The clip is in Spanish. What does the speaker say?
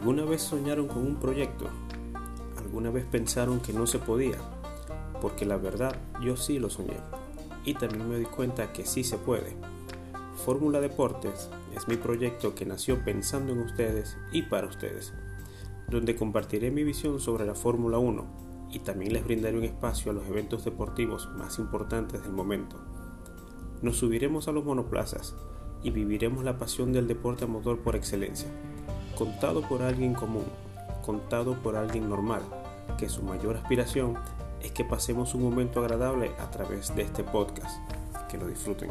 ¿Alguna vez soñaron con un proyecto? ¿Alguna vez pensaron que no se podía? Porque la verdad yo sí lo soñé y también me di cuenta que sí se puede. Fórmula Deportes es mi proyecto que nació pensando en ustedes y para ustedes, donde compartiré mi visión sobre la Fórmula 1 y también les brindaré un espacio a los eventos deportivos más importantes del momento. Nos subiremos a los monoplazas y viviremos la pasión del deporte a motor por excelencia contado por alguien común, contado por alguien normal, que su mayor aspiración es que pasemos un momento agradable a través de este podcast. Que lo disfruten.